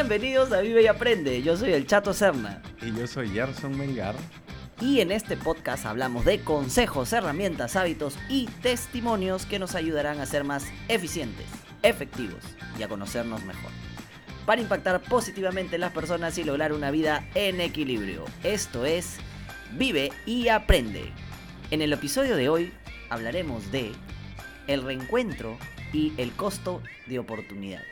Bienvenidos a Vive y Aprende. Yo soy el Chato Serna. Y yo soy Gerson Melgar. Y en este podcast hablamos de consejos, herramientas, hábitos y testimonios que nos ayudarán a ser más eficientes, efectivos y a conocernos mejor. Para impactar positivamente en las personas y lograr una vida en equilibrio. Esto es Vive y Aprende. En el episodio de hoy hablaremos de el reencuentro y el costo de oportunidad.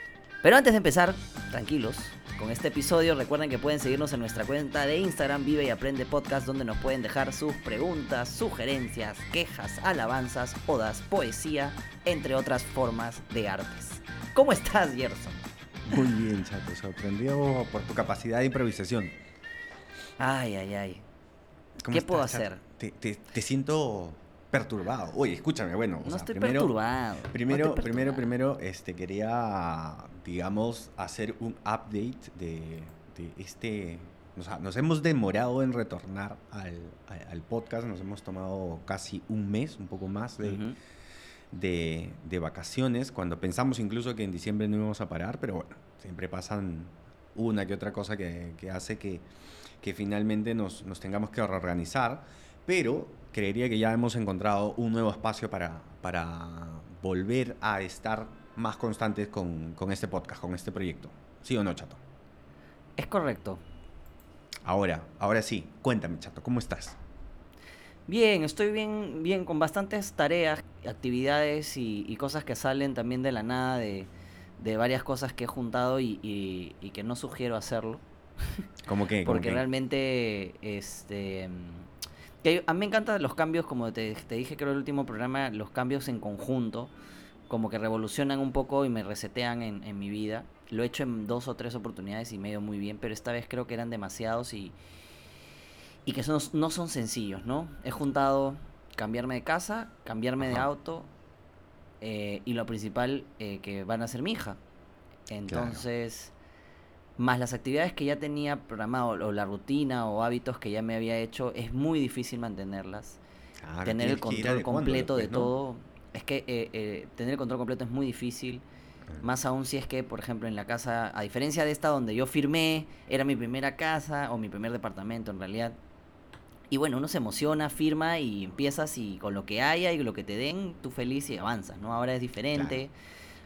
Pero antes de empezar, tranquilos, con este episodio recuerden que pueden seguirnos en nuestra cuenta de Instagram Vive y Aprende Podcast donde nos pueden dejar sus preguntas, sugerencias, quejas, alabanzas, odas, poesía, entre otras formas de artes. ¿Cómo estás, Gerson? Muy bien, chato, sorprendido por tu capacidad de improvisación. Ay, ay, ay. ¿Qué puedo hacer? Te, te siento perturbado. Oye, escúchame, bueno. No estoy perturbado. Primero, primero, primero, este, quería, digamos, hacer un update de, este. Nos, hemos demorado en retornar al, podcast, nos hemos tomado casi un mes, un poco más de, de, vacaciones, cuando pensamos incluso que en diciembre no íbamos a parar, pero bueno, siempre pasan una que otra cosa que, hace que, que finalmente nos, nos tengamos que reorganizar pero creería que ya hemos encontrado un nuevo espacio para, para volver a estar más constantes con, con, este podcast, con este proyecto. ¿Sí o no, Chato? Es correcto. Ahora, ahora sí, cuéntame, Chato, ¿cómo estás? Bien, estoy bien, bien, con bastantes tareas, actividades y, cosas que salen también de la nada, de, de varias cosas que he juntado y, y, que no sugiero hacerlo. ¿Cómo que? Porque realmente, este a mí me encantan los cambios, como te, dije creo el último programa, los cambios en conjunto, como que revolucionan un poco y me resetean en, mi vida. Lo he hecho en dos o tres oportunidades y me ha ido muy bien, pero esta vez creo que eran demasiados y, y que son, no son sencillos, ¿no? He juntado cambiarme de casa, cambiarme de auto eh, y lo principal eh, que van a ser mi hija. Entonces más las actividades que ya tenía programado o la rutina o hábitos que ya me había hecho, es muy difícil mantenerlas. tener el control completo de todo. Es que eh, eh, tener el control completo es muy difícil. Ah. Más aún si es que, por ejemplo, en la casa, a diferencia de esta donde yo firmé, era mi primera casa o mi primer departamento en realidad. Y bueno, uno se emociona, firma y empiezas y con lo que haya y lo que te den, tú feliz y avanzas, ¿no? Ahora es diferente,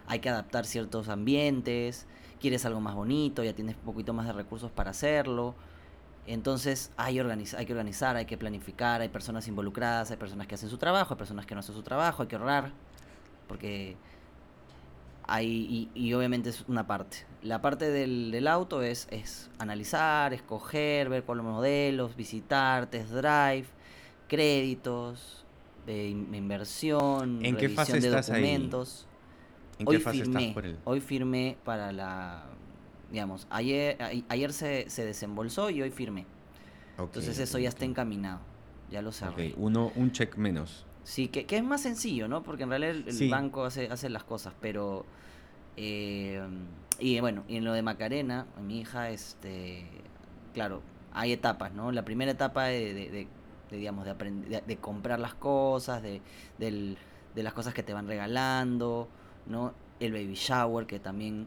hay que adaptar ciertos ambientes, quieres algo más bonito, ya tienes un poquito más de recursos para hacerlo. Entonces hay, hay que organizar, hay que planificar, hay personas involucradas, hay personas que hacen su trabajo, hay personas que no hacen su trabajo, hay que ahorrar, porque hay, y, obviamente es una parte. La parte del, auto es, es analizar, escoger, ver cuáles modelos, visitar, test drive, créditos, de inversión, ¿En qué fase de documentos hoy firmé, Hoy firmé para la, digamos, ayer, ayer se, se desembolsó y hoy firmé. Entonces eso ya está encaminado, ya lo sabes. Uno, un check menos. Sí, que, que, es más sencillo, ¿no? Porque en realidad el, banco hace, hace las cosas, pero... Eh, y bueno, y en lo de Macarena, mi hija, este, claro, hay etapas, ¿no? La primera etapa de, de, digamos, de, aprender, de, comprar las cosas, de, de las cosas que te van regalando, ¿no? El baby shower, que también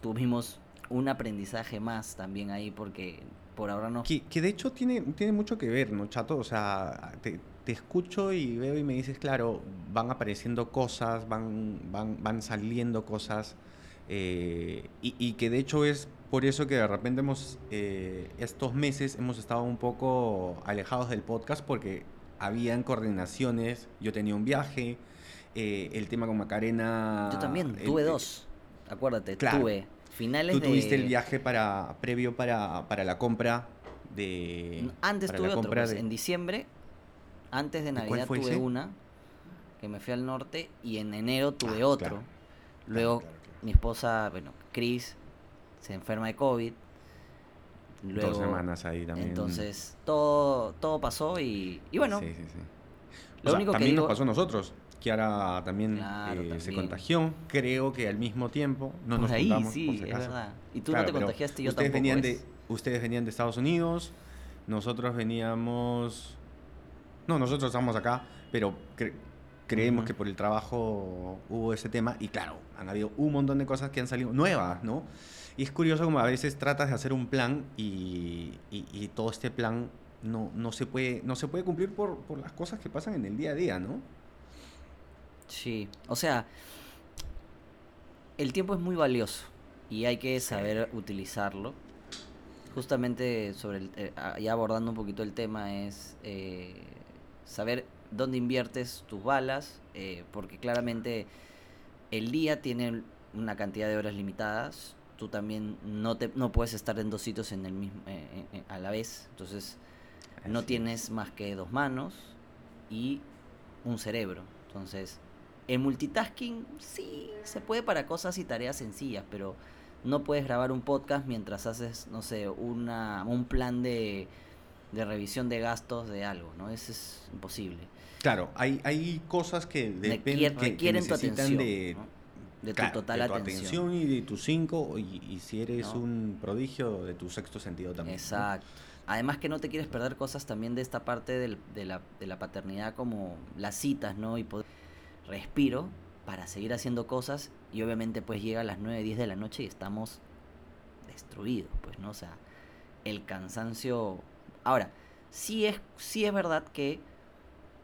tuvimos un aprendizaje más también ahí porque por ahora no... Que, de hecho tiene, tiene mucho que ver, ¿no, Chato? O sea, te, escucho y veo y me dices, claro, van apareciendo cosas, van, van, van saliendo cosas, eh, y, que de hecho es por eso que de repente hemos, eh, estos meses hemos estado un poco alejados del podcast porque habían coordinaciones, yo tenía un viaje, eh, el tema con Macarena. Yo también, tuve dos. Acuérdate, tuve finales Tú tuviste el viaje para previo para, para la compra de. Antes tuve otro, pues, en diciembre, antes de Navidad tuve una, que me fui al norte, y en enero tuve ah, otro. Luego mi esposa, bueno, Chris, se enferma de COVID. Luego, Dos semanas ahí también. Entonces, todo, todo pasó y, y bueno. Sí, sí, sí. Lo único también que nos pasó a nosotros. Kiara también, eh, se contagió, creo que al mismo tiempo. No nos ahí, sí, es verdad. Y tú no te contagiaste, yo ustedes Venían de, ustedes venían de Estados Unidos, nosotros veníamos... No, nosotros estamos acá, pero creemos que por el trabajo hubo ese tema y claro, han habido un montón de cosas que han salido nuevas, ¿no? Y es curioso como a veces tratas de hacer un plan y, y- y todo este plan no, no, se, puede, no se puede cumplir por, por las cosas que pasan en el día a día, ¿no? Sí, o sea, el tiempo es muy valioso y hay que saber utilizarlo. Justamente sobre el, eh, ya abordando un poquito el tema es eh, saber dónde inviertes tus balas, eh, porque claramente el día tiene una cantidad de horas limitadas. Tú también no te no puedes estar en dos sitios en el mismo eh, a la vez, entonces no tienes más que dos manos y un cerebro. Entonces, el multitasking sí se puede para cosas y tareas sencillas, pero no puedes grabar un podcast mientras haces, no sé, una, un plan de, de revisión de gastos de algo, ¿no? Eso es imposible. Claro, hay, hay cosas que, Requier- depen- que- que requieren tu necesitan atención, de, ¿no? de tu claro, total de tu atención. y de tus cinco, y, y si eres ¿No? un prodigio, de tu sexto sentido también. ¿no? Exacto. Además que no te quieres perder cosas también de esta parte del- de, la, de la paternidad como las citas, ¿no? Y poder respiro para seguir haciendo cosas y obviamente pues llega a las 9, 10 de la noche y estamos destruidos, pues, ¿no? O sea, el cansancio... Ahora, sí es, sí es verdad que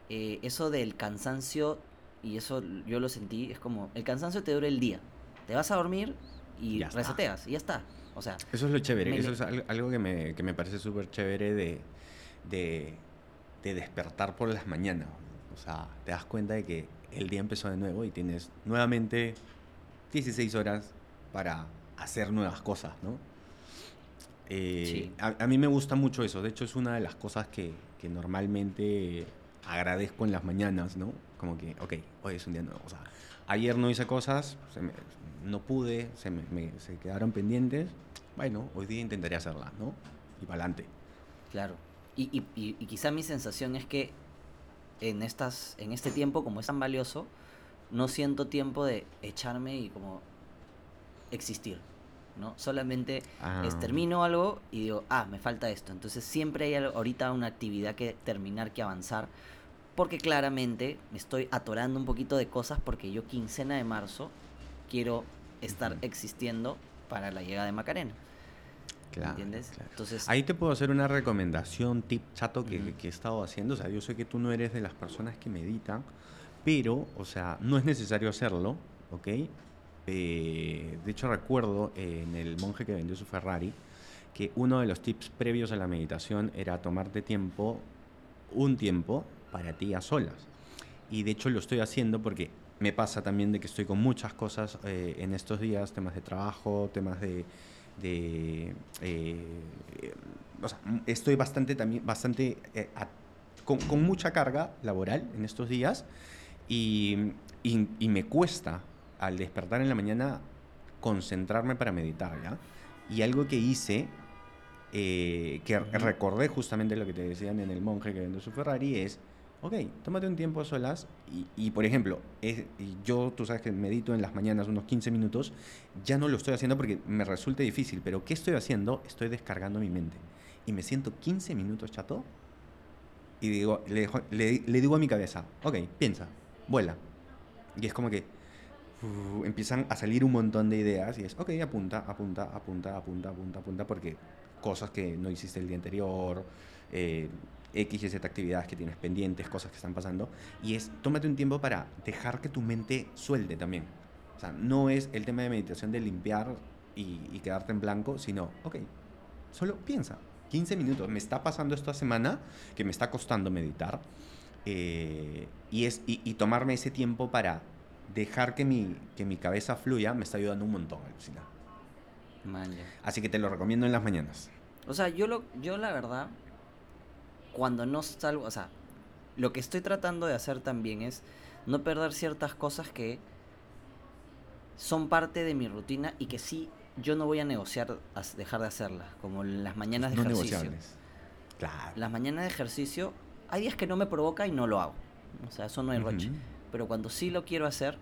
eh, eso del cansancio, y eso yo lo sentí, es como, el cansancio te dura el día. Te vas a dormir y Ya está. reseteas y ya está. O sea, Eso es lo chévere, Me eso es al- algo que me, que me parece súper chévere de, de, de despertar por las mañanas. O sea, te das cuenta de que el día empezó de nuevo y tienes nuevamente 16 horas para hacer nuevas cosas, ¿no? Eh, Sí. a, a mí me gusta mucho eso, de hecho es una de las cosas que, que normalmente agradezco en las mañanas, ¿no? Como que, ok, hoy es un día nuevo. O sea, ayer no hice cosas, se me- no pude, se, me, me- se quedaron pendientes. Bueno, hoy día intentaré hacerlas, ¿no? Y para adelante. Claro. Y, y, y, y quizá mi sensación es que en estas, en este tiempo, como es tan valioso, no siento tiempo de echarme y como existir. ¿no? Solamente es Ah. termino algo y digo, ah, me falta esto. Entonces siempre hay algo- ahorita una actividad que terminar, que avanzar. Porque claramente me estoy atorando un poquito de cosas porque yo quincena de marzo quiero estar existiendo para la llegada de Macarena. Claro, ¿Entiendes? claro. Entonces, Ahí te puedo hacer una recomendación, tip chato que, Ujú. que he estado haciendo. O sea, yo sé que tú no eres de las personas que meditan, pero, o sea, no es necesario hacerlo, ¿ok? Eh, de hecho, recuerdo eh, en el monje que vendió su Ferrari que uno de los tips previos a la meditación era tomarte tiempo, un tiempo, para ti a solas. Y de hecho lo estoy haciendo porque me pasa también de que estoy con muchas cosas eh, en estos días, temas de trabajo, temas de... de, eh, eh, o sea, estoy bastante también, bastante eh, a- con, con mucha carga laboral en estos días y, y- y me cuesta al despertar en la mañana concentrarme para meditar, ¿ya? Y algo que hice, eh, que recordé justamente lo que te decían en el monje que vendió su Ferrari, es, ok, tómate un tiempo a solas y, y, por ejemplo, yo, tú sabes que medito en las mañanas unos 15 minutos, ya no lo estoy haciendo porque me resulta difícil, pero ¿qué estoy haciendo? Estoy descargando mi mente. Y me siento 15 minutos chato y digo, le, dejo- digo a mi cabeza, ok, piensa, vuela. Y es como que uf, empiezan a salir un montón de ideas y es, ok, apunta, apunta, apunta, apunta, apunta, apunta, porque cosas que no hiciste el día anterior, eh, X y Z actividades que tienes pendientes, cosas que están pasando, y es, tómate un tiempo para dejar que tu mente suelte también. O sea, no es el tema de meditación de limpiar y, y quedarte en blanco, sino, ok, solo piensa. 15 minutos. Me está pasando esta semana que me está costando meditar. eh, y, es, y, y tomarme ese tiempo para dejar que mi, que mi cabeza fluya me está ayudando un montón, alucina. Así que te lo recomiendo en las mañanas. O sea, yo lo, yo la verdad, cuando no salgo, o sea, lo que estoy tratando de hacer también es no perder ciertas cosas que son parte de mi rutina y que sí yo no voy a negociar as- dejar de hacerlas, como las mañanas de no ejercicio. negociables. Claro. Las mañanas de ejercicio, hay días que no me provoca y no lo hago. O sea, eso no hay roche. Ujú. Pero cuando sí lo quiero hacer,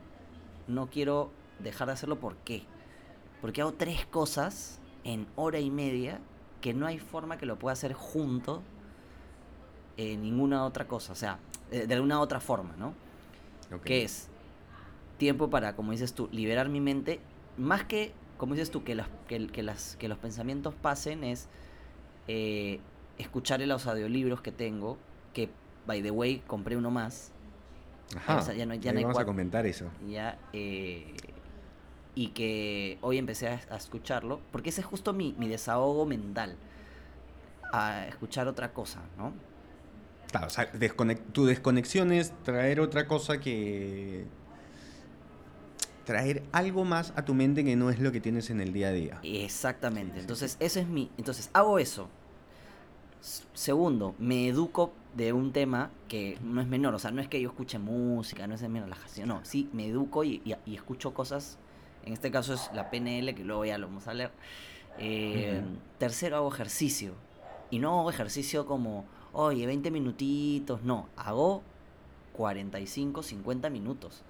no quiero dejar de hacerlo. ¿Por qué? Porque hago tres cosas en hora y media que no hay forma que lo pueda hacer junto en ninguna otra cosa. O sea, eh, de alguna otra forma, ¿no? Ok. Que es tiempo para, como dices tú, liberar mi mente. Más que como dices tú, que, las, que, que las, que los pensamientos pasen es eh, escuchar los audiolibros que tengo, que, by the way, compré uno más. Ajá. O sea, ya no hay- ya Ahí no hay vamos a comentar eso. Ya, eh, y que hoy empecé a, a escucharlo, porque ese es justo mi, mi desahogo mental, a escuchar otra cosa, ¿no? Claro, o sea, tu desconexión es traer otra cosa que... Traer algo más a tu mente que no es lo que tienes en el día a día. Exactamente. Entonces, ese es mi. Entonces, hago eso. Segundo, me educo de un tema que no es menor. O sea, no es que yo escuche música, no es de mi relajación. No, sí, me educo y, y- y escucho cosas. En este caso es la PNL, que luego ya lo vamos a leer. Eh. Tercero, hago ejercicio. Y no hago ejercicio como, oye, 20 minutitos. No, hago 45, 50 minutos.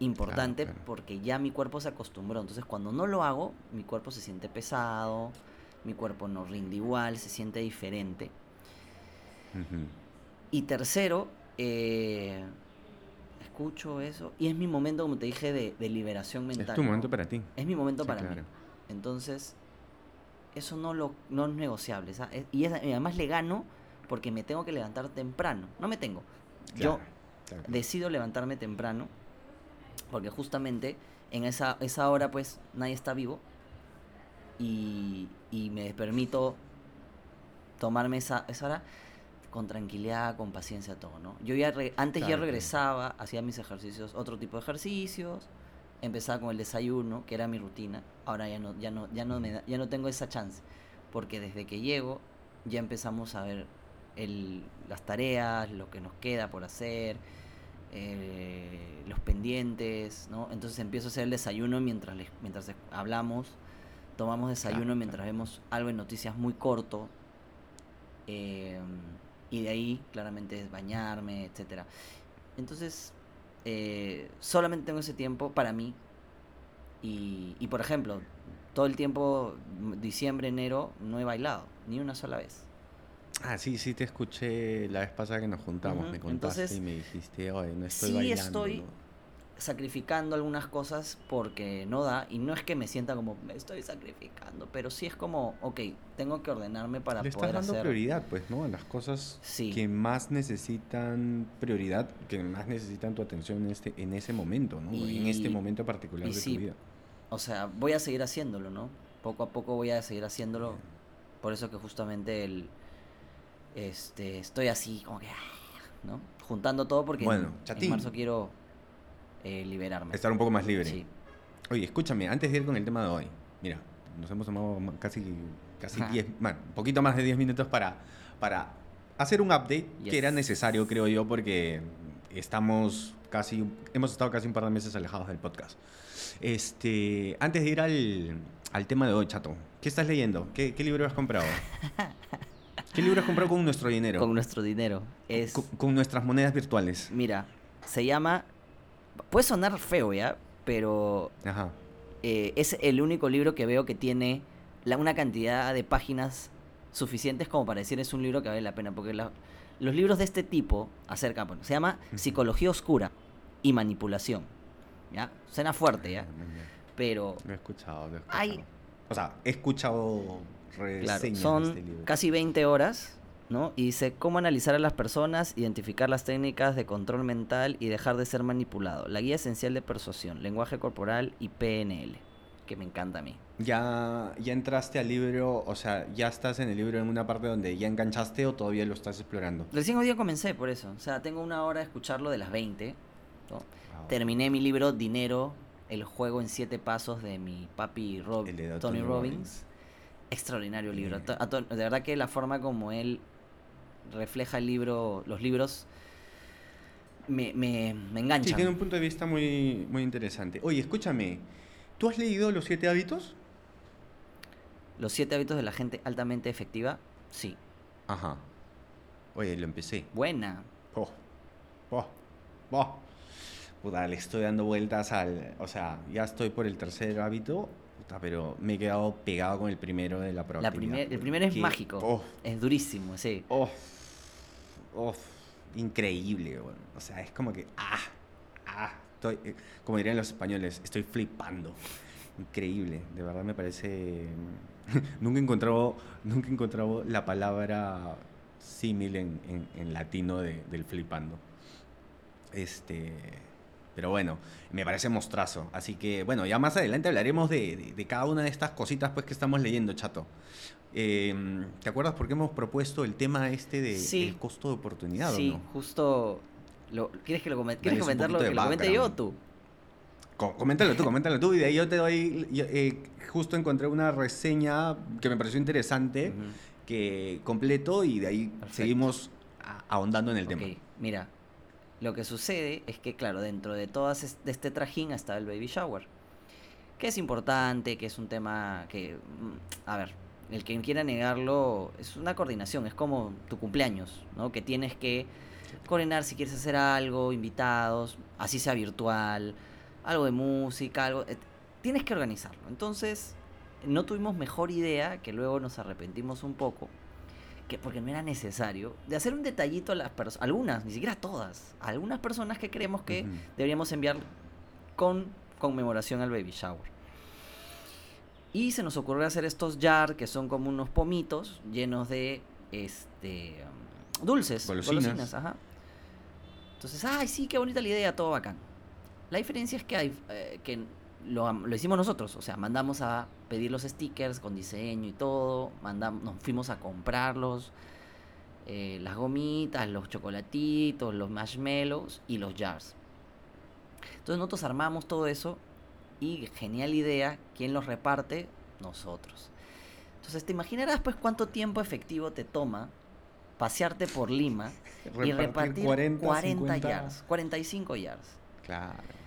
Importante claro. porque ya mi cuerpo se acostumbró. Entonces, cuando no lo hago, mi cuerpo se siente pesado, mi cuerpo no rinde igual, se siente diferente. Y tercero, eh, escucho eso y es mi momento, como te dije, de, de liberación mental. Es tu ¿no? momento para ti. Es mi momento Sí, para claro. mí. Entonces, eso no, lo, no es negociable. ¿sa- es- Y, es- y además le gano porque me tengo que levantar temprano. No me tengo. Yo Claro, claro. decido levantarme temprano porque justamente en esa, esa hora pues nadie está vivo y, y me permito tomarme esa, esa hora con tranquilidad, con paciencia, todo, ¿no? Yo ya re- antes ya Claro, claro. regresaba, hacía mis ejercicios, otro tipo de ejercicios, empezaba con el desayuno, que era mi rutina, ahora ya no, ya no, ya no, me da- ya no tengo esa chance, porque desde que llego ya empezamos a ver el, las tareas, lo que nos queda por hacer, eh, los pendientes, ¿no? Entonces empiezo a hacer el desayuno mientras, les- mientras hablamos, tomamos desayuno mientras vemos algo en noticias muy corto, eh, y de ahí claramente es bañarme, etcétera. Entonces, eh, solamente tengo ese tiempo para mí. Y, y, por ejemplo, todo el tiempo, diciembre, enero, no he bailado, ni una sola vez. Ah, sí, sí te escuché la vez pasada que nos juntamos, me contaste entonces, y me dijiste, oye, no estoy sí bailando. estoy ¿no?". sacrificando algunas cosas porque no da, y no es que me sienta como, me estoy sacrificando, pero sí es como, ok, tengo que ordenarme para Le estás poder dando hacer... prioridad, pues, ¿no? A las cosas Sí. que más necesitan prioridad, que más necesitan tu atención en, este, en ese momento, ¿no? en este Y- momento particular y de sí, tu vida. O sea, voy a seguir haciéndolo, ¿no? Poco a poco voy a seguir haciéndolo. Por eso que justamente el este estoy así como que ah, ¿no? Juntando todo porque en- Bueno, en, chatín. marzo quiero eh, liberarme. Estar un poco más libre. Sí. Oye, escúchame, antes de ir con el tema de hoy, mira, nos hemos tomado ma- casi casi Ajá. 10, bueno, un poquito más de 10 minutos para, para hacer un update Yes. que era necesario, creo yo, porque estamos casi, hemos estado casi un par de meses alejados del podcast. Este, antes de ir al, al tema de hoy, chato, ¿qué estás leyendo? ¿Qué, qué libro has comprado? ¿Qué libro has comprado con nuestro dinero? Con nuestro dinero. Es Con, con nuestras monedas virtuales. mira, se llama puede sonar feo, ¿ya? Pero Ajá. eh, es el único libro que veo que tiene la, una cantidad de páginas suficientes como para decir es un libro que vale la pena. Porque la- los libros de este tipo acerca, bueno, se llama. Psicología Oscura y Manipulación. ¿Ya? Suena fuerte, ¿ya? Ah, ya. Pero Lo he escuchado, lo he escuchado. Hay- O sea, he escuchado Claro, son este libro. casi 20 horas, ¿no? Y dice cómo analizar a las personas, identificar las técnicas de control mental y dejar de ser manipulado. La guía esencial de persuasión, lenguaje corporal y PNL, que me encanta a mí. ¿Ya, ¿Ya entraste al libro? O sea, ¿ya estás en el libro en una parte donde ya enganchaste o todavía lo estás explorando? Recién hoy día comencé por eso. O sea, tengo una hora de escucharlo de las 20. ¿no? Wow. Terminé mi libro Dinero, el juego en siete pasos de mi papi Rob- de Tony, Robbins. Extraordinario libro. A De verdad que la forma como él refleja el libro, los libros, me, me, me Sí, enganchan. tiene un punto de vista muy, muy interesante. Oye, escúchame, ¿tú has leído Los Siete Hábitos? Los siete hábitos de la gente altamente efectiva, sí. Ajá. Oye, lo empecé. Buena. Oh, oh, oh. Puta, le estoy dando vueltas al... O sea, ya estoy por el tercer hábito, puta, pero me he quedado pegado con el primero de la La proactividad. primer- el primero es Qué- mágico. oh, Es durísimo, sí. oh, oh, increíble, weón. O sea, es como que... Ah, ah, estoy... eh, como dirían los españoles, estoy flipando. increíble, de verdad me parece... nunca he encontrado, nunca he encontrado la palabra símil en, en- en latino de- del flipando. Este, pero bueno, me parece mostrazo. Así que bueno, ya más adelante hablaremos de, de- de cada una de estas cositas pues que estamos leyendo, chato. Eh, ¿Te acuerdas por qué hemos propuesto el tema este de Sí. el costo de oportunidad Sí, o no? justo. Lo, ¿Quieres que lo comente? ¿Quieres comentarlo? Que de lo comente yo o background. tú? Co- Coméntalo tú, coméntalo tú y de ahí yo te doy, yo, eh, justo encontré una reseña que me pareció interesante, Ujú. que completo y de ahí Perfecto. seguimos ahondando en el tema. Ok, mira, lo que sucede es que, claro, dentro de todas es- de este trajín está el baby shower, que es importante, que es un tema que, mm, a ver, el que quiera negarlo es una coordinación, es como tu cumpleaños, ¿no? Que tienes que coordinar si quieres hacer algo, invitados, así sea virtual, algo de música, algo, eh, tienes que organizarlo. Entonces, no tuvimos mejor idea, que luego nos arrepentimos un poco, que porque no era necesario, de hacer un detallito a las personas, algunas, ni siquiera todas, a algunas personas que creemos que deberíamos enviar con conmemoración al baby shower. Y se nos ocurrió hacer estos jar, que son como unos pomitos llenos de este um, dulces, Golosinas. golosinas. ajá. Entonces, ay, sí, qué bonita la idea, todo bacán. La diferencia es que hay eh, que lo, lo hicimos nosotros, o sea, mandamos a pedir los stickers con diseño y todo, mandamos, nos fuimos a comprarlos, eh, las gomitas, los chocolatitos, los marshmallows y los jars. Entonces nosotros armamos todo eso y genial idea, ¿quién los reparte? Nosotros. Entonces te imaginarás pues cuánto tiempo efectivo te toma pasearte por Lima y repartir 40, 50. yards, 45 yards. Claro.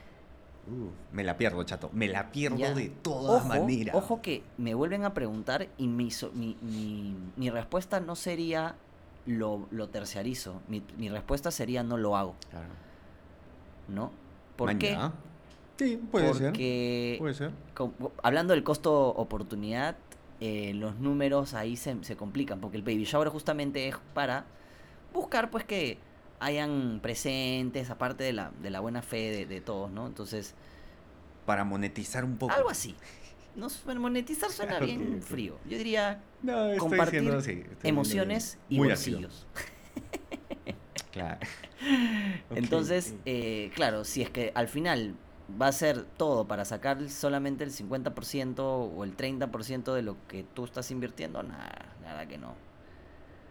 Uh, me la pierdo, chato. Me la pierdo Ya. de todas maneras. ojo que me vuelven a preguntar y mi, so- mi, mi- mi respuesta no sería lo, lo terciarizo. Mi, respuesta sería no lo hago, Claro. ¿no? ¿Por qué? Maña. Sí, puede ser. Porque Puede ser. hablando del costo oportunidad, eh, los números ahí se, se complican, porque el baby shower justamente es para buscar pues que hayan presentes, aparte de la, de la buena fe de, de todos, ¿no? Entonces, Para monetizar un poco. algo así. No, monetizar suena Claro, bien frío. Yo diría No, estoy compartir diciendo, sí, estoy emociones y bolsillos. Claro. Entonces, eh, claro, si es que al final va a ser todo para sacar solamente el 50% o el 30% de lo que tú estás invirtiendo, nada, nada que no.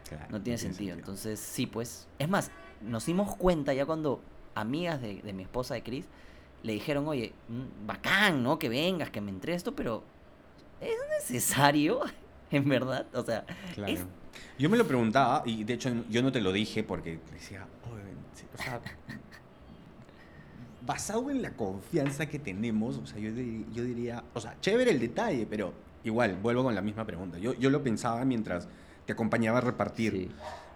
Claro, No tiene sentido. Entonces, sí, pues. Es más, nos dimos cuenta ya cuando amigas de, de mi esposa, de Chris, le dijeron, oye, mm, bacán, ¿no? Que vengas, que me entre esto, pero ¿es necesario? en verdad. O sea, Claro. es- Yo me lo preguntaba y de hecho yo no te lo dije porque decía, "Oye, sí, o sea, basado en la confianza que tenemos, o sea, yo, yo diría, o sea, chévere el detalle, pero igual, vuelvo con la misma pregunta. Yo, yo lo pensaba mientras te acompañaba a repartir, sí.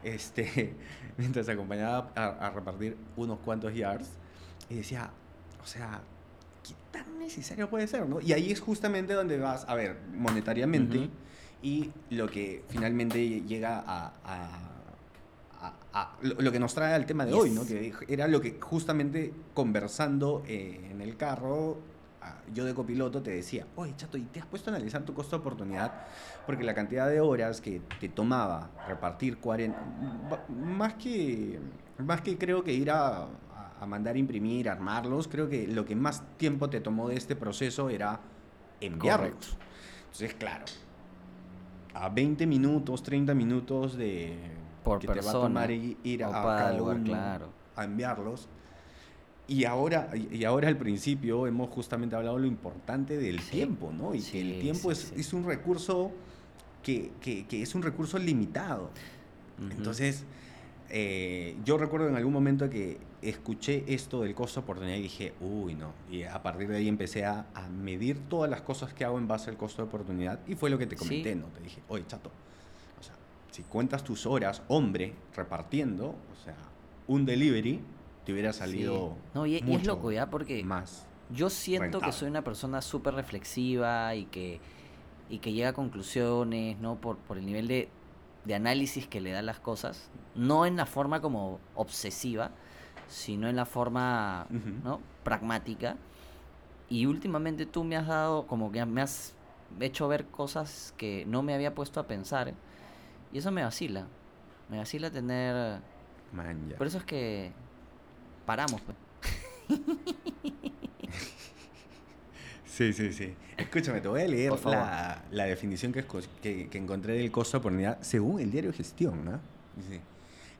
Este, mientras acompañaba a, a repartir unos cuantos yards y decía, o sea, ¿qué tan necesario puede ser? ¿no? Y ahí es justamente donde vas, a ver, monetariamente y lo que finalmente llega a, a- a- a- lo, que nos trae al tema de hoy, ¿no? Que era lo que justamente conversando eh, en el carro, yo de copiloto te decía, oye, chato, ¿y te has puesto a analizar tu costo de oportunidad? Porque la cantidad de horas que te tomaba repartir 40, ba- más que, más que creo que ir a, a- mandar imprimir, armarlos, creo que lo que más tiempo te tomó de este proceso era enviarlos. Correcto. Entonces, claro, a 20 minutos, 30 minutos de Por que te va a persona, tomar ir a, a cada lugar, uno claro. a enviarlos. Y ahora, y ahora al principio hemos justamente hablado de lo importante del Sí, tiempo, ¿no? Y que el tiempo sí, es, es un recurso que, que- que es un recurso limitado. Entonces, eh, yo recuerdo en algún momento que escuché esto del costo de oportunidad y dije, uy, no. Y a partir de ahí empecé a, a medir todas las cosas que hago en base al costo de oportunidad. Y fue lo que te comenté, ¿no? Te dije, oye, chato, o sea, si cuentas tus horas, hombre, repartiendo, o sea, un delivery, te hubiera salido Sí. No, y, y es loco ya, porque más. yo siento rentable. que soy una persona súper reflexiva y que, y que llega a conclusiones, ¿no? Por, por el nivel de, de análisis que le da las cosas. No en la forma como obsesiva, sino en la forma. ¿no? Pragmática. Y últimamente tú me has dado, como que me has hecho ver cosas que no me había puesto a pensar. Y eso me vacila. Me vacila tener... Man, ya. Por eso es que paramos. pues. Sí, sí, sí. Escúchame, te voy a leer Por favor. la, la definición que, que, que encontré del costo de oportunidad según el diario Gestión, ¿no? Dice,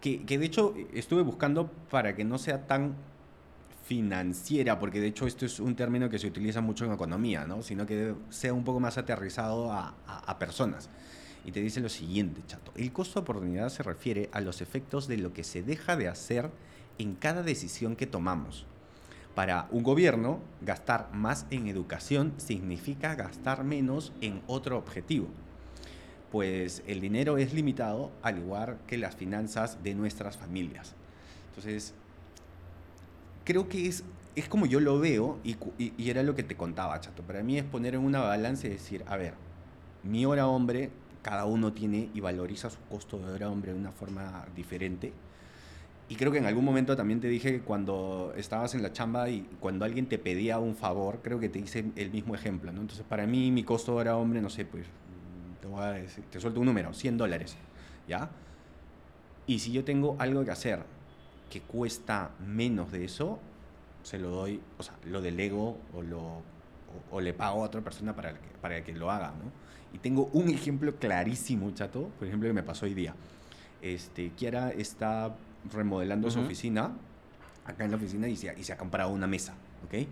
que, que de hecho estuve buscando para que no sea tan financiera, porque de hecho esto es un término que se utiliza mucho en economía, ¿no? Sino que sea un poco más aterrizado a, a- a personas. Y te dice lo siguiente, chato. El costo de oportunidad se refiere a los efectos de lo que se deja de hacer en cada decisión que tomamos. Para un gobierno, gastar más en educación significa gastar menos en otro objetivo. Pues el dinero es limitado al igual que las finanzas de nuestras familias. Entonces, creo que es, es como yo lo veo y, y- y era lo que te contaba, chato. Para mí es poner en una balanza y decir, a ver, mi hora hombre, cada uno tiene y valoriza su costo de hora hombre de una forma diferente. Y creo que en algún momento también te dije que cuando estabas en la chamba y cuando alguien te pedía un favor, creo que te hice el mismo ejemplo, ¿no? Entonces, para mí, mi costo de hora hombre, no sé, pues, te voy a decir, te suelto un número, 100 dólares, ¿ya? Y si yo tengo algo que hacer que cuesta menos de eso, se lo doy, o sea, lo delego o, lo, o, o le pago a otra persona para que, para que lo haga, ¿no? Y tengo un ejemplo clarísimo, chato, por ejemplo, que me pasó hoy día. Este, Kiara está remodelando su oficina, acá en la oficina, y se, y se ha comprado una mesa, ¿ok?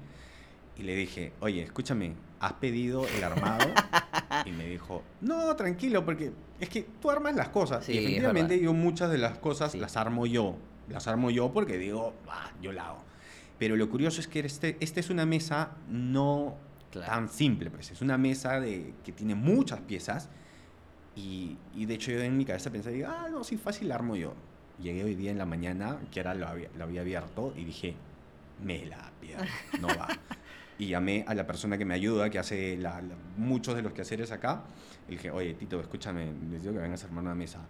Y le dije, oye, escúchame, ¿has pedido el armado? y me dijo, no, tranquilo, porque es que tú armas las cosas. Sí, y efectivamente yo muchas de las cosas Sí. las armo yo. Las armo yo porque digo, "Ah, yo la hago. Pero lo curioso es que este, esta es una mesa no Claro. tan simple, pues. Es una mesa de, que tiene muchas piezas. Y, y de hecho yo en mi cabeza pensé, ah, no, sí, fácil la armo yo. Llegué hoy día en la mañana, que ahora lo había, lo había abierto, y dije, me la pierdo, no va. y llamé a la persona que me ayuda, que hace la- la- muchos de los quehaceres acá. Y dije, oye, Tito, escúchame, les digo que vengas a armar una mesa.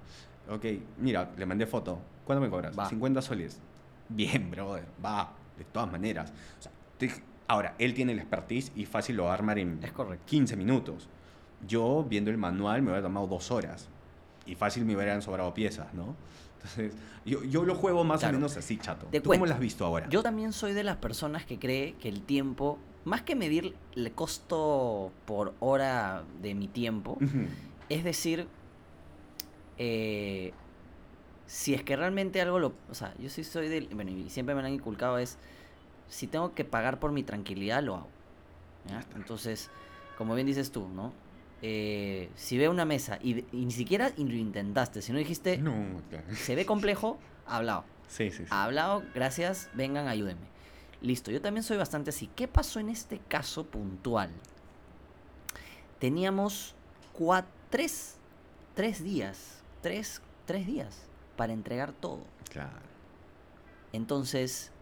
Ok, mira, le mandé foto. ¿Cuánto me cobras? Va. 50 soles. Bien, brother, va, de todas maneras. O sea, te- ahora, él tiene el expertise y fácil lo va a armar en Es correcto. 15 minutos. Yo, viendo el manual, me hubiera tomado dos horas. Y fácil me hubieran sobrado piezas, ¿no? Entonces, yo, yo lo juego más Claro. o menos así, chato. ¿Tú cómo lo has visto ahora? Yo también soy de las personas que cree que el tiempo, más que medir el costo por hora de mi tiempo, es decir, eh, si es que realmente algo lo... O sea, yo sí soy del... Bueno, y siempre me lo han inculcado es, si tengo que pagar por mi tranquilidad, lo hago. Entonces, como bien dices tú, ¿no? Eh, si veo una mesa y, ni siquiera lo intentaste, si no dijiste, No, claro. se ve complejo, hablado. Sí, sí, sí. Hablado, gracias, vengan, ayúdenme. Listo, yo también soy bastante así. ¿Qué pasó en este caso puntual? Teníamos tres, tres días, tres, tres días para entregar todo. Claro. Entonces,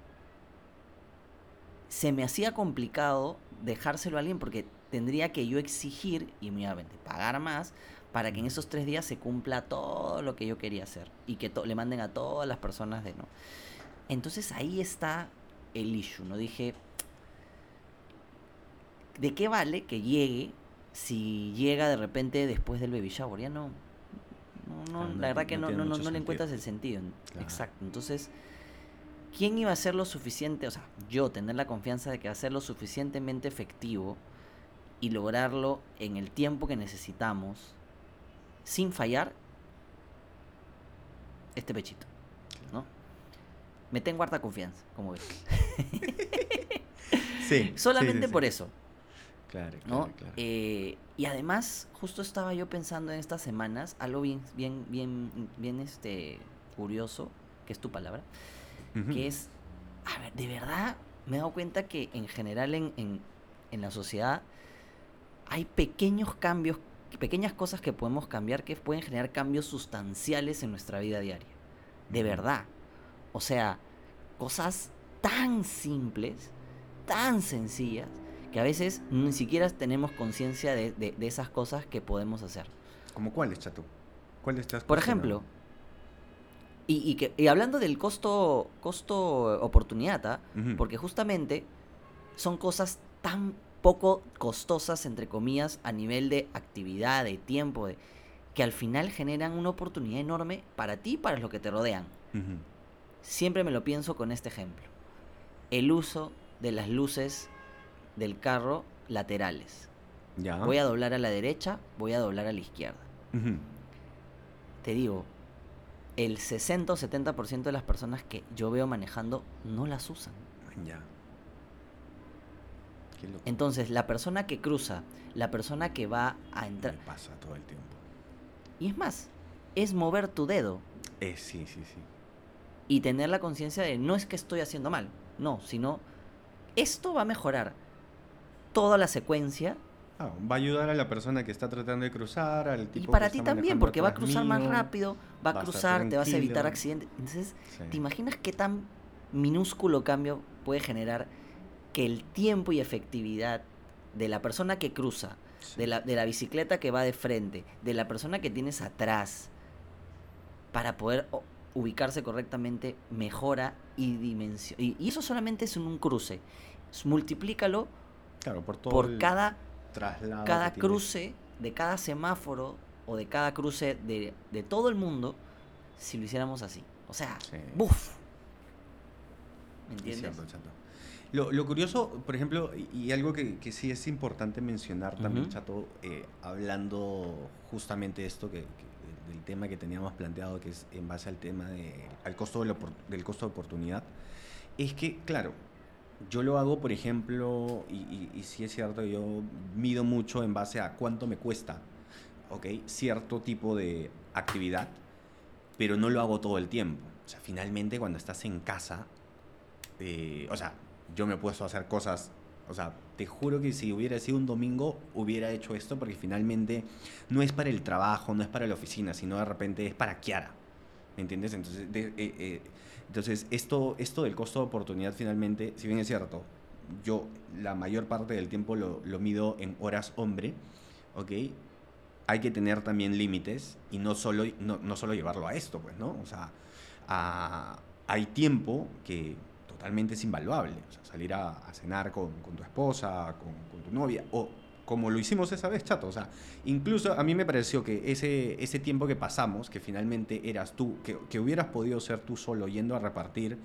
se me hacía complicado dejárselo a alguien porque tendría que yo exigir y obviamente pagar más para que en esos tres días se cumpla todo lo que yo quería hacer y que le manden a todas las personas de no. Entonces ahí está el issue, ¿no? Dije, ¿de qué vale que llegue si llega de repente después del baby shower? Ya no, no, no, la verdad que no no, no, no, le encuentras el sentido. Claro. Exacto. Entonces, ¿quién iba a ser lo suficiente? O sea, yo tener la confianza de que va a ser lo suficientemente efectivo y lograrlo en el tiempo que necesitamos sin fallar este pechito, ¿no? Me tengo harta confianza, como ves. Sí. Solamente por eso, Claro, claro, ¿no? claro. Eh, y además, justo estaba yo pensando en estas semanas, algo bien, bien, bien, bien este, curioso, que es tu palabra, que es, a ver, de verdad me he dado cuenta que en general en, en, en la sociedad hay pequeños cambios, pequeñas cosas que podemos cambiar que pueden generar cambios sustanciales en nuestra vida diaria. De verdad. O sea, cosas tan simples, tan sencillas, que a veces ni siquiera tenemos conciencia de, de- de esas cosas que podemos hacer. ¿Cómo cuáles, chato? ¿Cuáles te has Por ejemplo, y, y que, y hablando del costo, costo oportunidad, ¿ah? Porque justamente son cosas tan poco costosas, entre comillas, a nivel de actividad, de tiempo, de, que al final generan una oportunidad enorme para ti y para los que te rodean. Siempre me lo pienso con este ejemplo. El uso de las luces del carro laterales. Ya. Voy a doblar a la derecha, voy a doblar a la izquierda. Te digo, el 60 o 70% de las personas que yo veo manejando no las usan. Ya. Entonces, la persona que cruza, la persona que va a Me entrar, pasa todo el tiempo. y es más, es mover tu dedo Eh, sí, sí, sí. y tener la conciencia de no es que estoy haciendo mal, no, sino esto va a mejorar toda la secuencia Ah, va a ayudar a la persona que está tratando de cruzar, al tipo y que para ti está también, porque va a cruzar más rápido, va a cruzar, te vas a evitar accidentes. Entonces, Sí. ¿te imaginas qué tan minúsculo cambio puede generar que el tiempo y efectividad de la persona que cruza, Sí. de la, de la bicicleta que va de frente, de la persona que tienes atrás, para poder ubicarse correctamente, mejora y dimensión. Y, y eso solamente es en un cruce. Multiplícalo Claro, por todo por el cada, traslado cada tiene. cruce, de cada semáforo o de cada cruce de, de todo el mundo, si lo hiciéramos así. O sea, Sí. ¡buf! ¿Me Es entiendes? cierto. Lo, lo curioso, por ejemplo, y, algo que, que sí es importante mencionar también. Chato, eh, hablando justamente de esto, que, que- del tema que teníamos planteado, que es en base al tema de, al costo de la opor- del costo de oportunidad, es que, claro, yo lo hago, por ejemplo, y, y, y sí es cierto, yo mido mucho en base a cuánto me cuesta, ¿ok? Cierto tipo de actividad, pero no lo hago todo el tiempo. O sea, finalmente cuando estás en casa, eh, o sea, yo me he puesto a hacer cosas, o sea, te juro que si hubiera sido un domingo, hubiera hecho esto, porque finalmente no es para el trabajo, no es para la oficina, sino de repente es para Kiara. ¿Me entiendes? Entonces, de- eh, eh, entonces esto, esto del costo de oportunidad finalmente, si bien es cierto, yo la mayor parte del tiempo lo, lo mido en horas hombre, ¿ok? Hay que tener también límites y no solo, no, no solo llevarlo a esto, pues, ¿no? O sea, hay tiempo que totalmente es invaluable. O sea, salir a, a cenar con, con tu esposa, con, con tu novia, o como lo hicimos esa vez, chato. O sea, incluso a mí me pareció que ese, ese tiempo que pasamos, que finalmente eras tú, que, que hubieras podido ser tú solo yendo a repartir,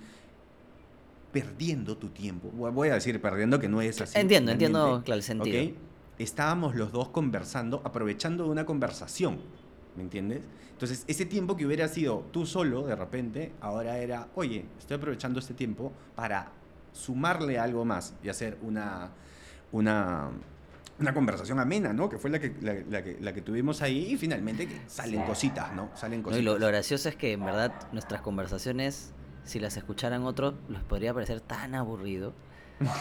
perdiendo tu tiempo. Voy a decir perdiendo que no es así. entiendo, entiendo, claro, el. Estábamos los dos conversando, aprovechando de una conversación. ¿Me entiendes? Entonces, ese tiempo que hubiera sido tú solo, de repente, ahora era, oye, estoy aprovechando este tiempo para sumarle algo más y hacer una, una, una conversación amena, ¿no? Que fue la que, la, la que, la que tuvimos ahí y finalmente que salen cositas, ¿no? Salen No, cositas. y lo, lo gracioso es que en verdad nuestras conversaciones, si las escucharan otros, les podría parecer tan aburrido.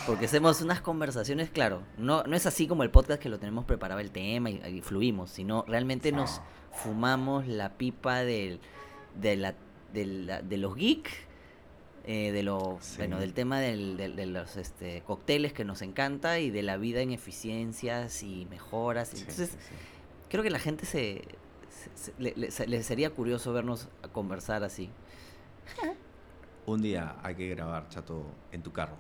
Porque hacemos unas conversaciones, claro, no, no es así como el podcast que lo tenemos preparado el tema y, y fluimos, sino realmente nos fumamos la pipa del, de, la, de, la- de los geeks, eh, de lo, Sí. bueno, del tema del- del- de los este, cócteles que nos encanta y de la vida en eficiencias y mejoras. Sí, Entonces, sí. Creo que la gente se, se- se- le, le- se- le sería curioso vernos a conversar así. Un día hay que grabar, chato, en tu carro.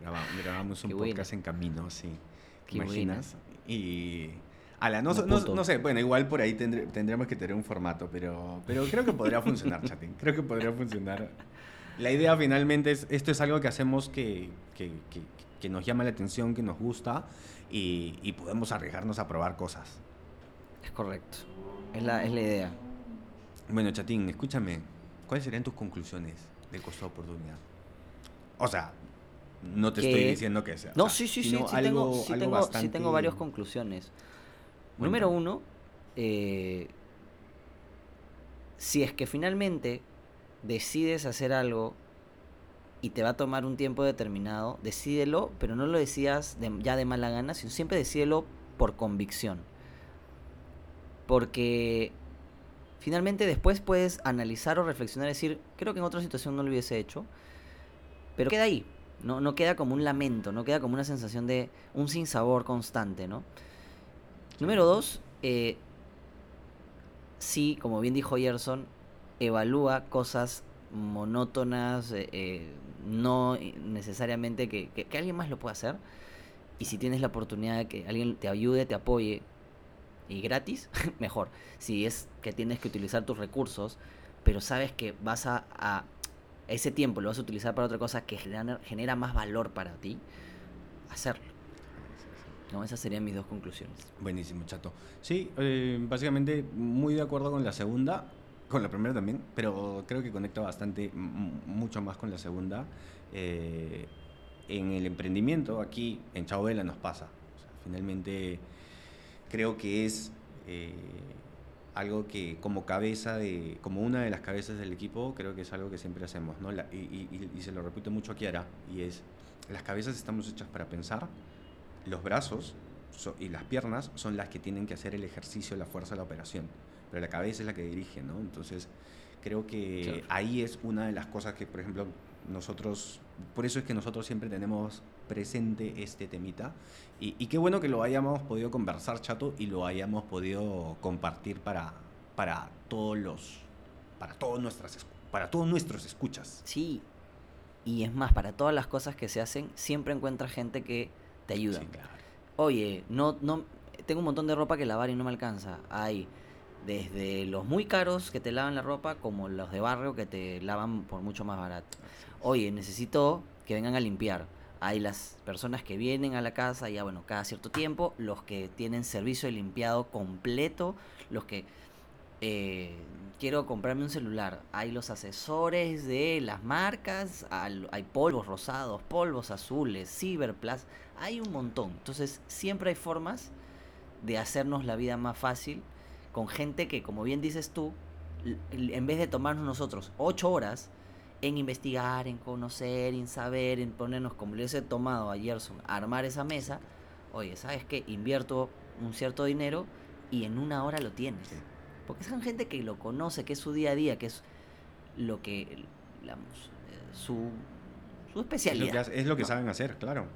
Graba- grabamos un Qué buena. podcast en camino, sí. Qué imaginas? Y. Ala, no, no- no sé, bueno, igual por ahí tendré- tendremos que tener un formato, pero, pero creo que podría funcionar, chatín. Creo que podría funcionar. La idea finalmente es, esto es algo que hacemos que, que, que- que nos llama la atención, que nos gusta y, y podemos arriesgarnos a probar cosas. Es correcto. Es la, es la idea. Bueno, chatín, escúchame. ¿Cuáles serían tus conclusiones del costo de oportunidad? O sea, no te Que- estoy diciendo que sea. o No, sea, sí, sí, sí, sí, algo- tengo, sí, algo tengo, sí bastante- tengo varias conclusiones. Número uno, eh, si es que finalmente decides hacer algo y te va a tomar un tiempo determinado, decídelo, pero no lo decidas de- ya de mala gana, sino siempre decídelo por convicción. Porque finalmente después puedes analizar o reflexionar y decir, creo que en otra situación no lo hubiese hecho, pero queda ahí, no, no queda como un lamento, no queda como una sensación de un sinsabor constante, ¿no? Número dos, eh, sí, como bien dijo Gerson, evalúa cosas monótonas, eh, eh, no necesariamente que, que- alguien más lo pueda hacer, Y si tienes la oportunidad de que alguien te ayude, te apoye, y gratis, mejor. Si es que tienes que utilizar tus recursos, pero sabes que vas a, ese tiempo lo vas a utilizar para otra cosa que genera más valor para ti, hacerlo. No, esas serían mis dos conclusiones. Buenísimo, chato. Sí, eh, básicamente muy de acuerdo con la segunda, con la primera también, pero creo que conecta bastante, mucho más con la segunda. Eh, en el emprendimiento, aquí en Chabela nos pasa. finalmente creo que es eh, algo que como cabeza de, como una de las cabezas del equipo, creo que es algo que siempre hacemos, ¿no? y, se lo repito mucho a Kiara, y es, las cabezas estamos hechas para pensar, los brazos y las piernas son las que tienen que hacer el ejercicio, la fuerza, la operación, pero la cabeza es la que dirige, ¿no? Entonces, creo que ahí es una de las cosas que, por ejemplo, nosotros, por eso es que nosotros siempre tenemos presente este temita. Y, qué bueno que lo hayamos podido conversar, chato, y lo hayamos podido compartir para, para todos los, para todos nuestras, para todos nuestros escuchas. Sí. Y es más, para todas las cosas que se hacen, siempre encuentras gente que te ayuda. Oye, no, no, tengo un montón de ropa que lavar y no me alcanza. Hay desde los muy caros que te lavan la ropa como los de barrio que te lavan por mucho más barato. Oye, necesito que vengan a limpiar hay las personas que vienen a la casa ya, bueno, cada cierto tiempo, los que tienen servicio de limpiado completo, los que eh, quiero comprarme un celular, hay los asesores de las marcas, hay polvos rosados, polvos azules, Cyberplus, hay un montón. Entonces, siempre hay formas de hacernos la vida más fácil con gente que, como bien dices tú, en vez de tomarnos nosotros ocho horas, en investigar, en conocer, en saber, en ponernos, como le hubiese tomado a Gerson, armar esa mesa, oye, ¿sabes qué? Invierto un cierto dinero y en una hora lo tienes. Porque son gente que lo conoce, que es su día a día, que es lo que, digamos, eh, su, su especialidad. Es lo que, saben hacer, claro.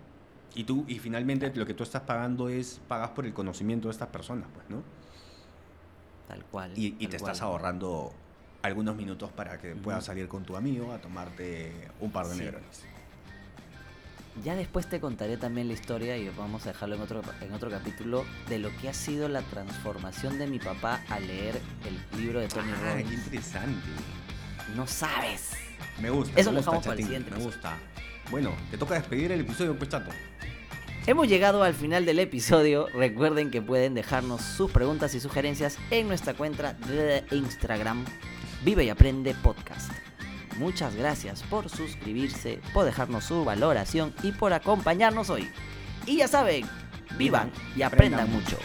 Y tú, y finalmente lo que tú estás pagando es, pagas por el conocimiento de estas personas, pues, ¿no? Tal cual. Y, te estás ahorrando algunos minutos para que puedas salir con tu amigo a tomarte un par de sí. Ya después te contaré también la historia y vamos a dejarlo en otro, en otro capítulo de lo que ha sido la transformación de mi papá al leer el libro de Tony ah, Robbins. Qué interesante. No sabes. Me gusta. Eso lo dejamos para el siguiente. Me gusta. Bueno, te toca despedir el episodio, pues chato. Hemos llegado al final del episodio. Recuerden que pueden dejarnos sus preguntas y sugerencias en nuestra cuenta de Instagram Vive y Aprende Podcast. Muchas gracias por suscribirse, por dejarnos su valoración y por acompañarnos hoy. Y ya saben, vivan y aprendan mucho.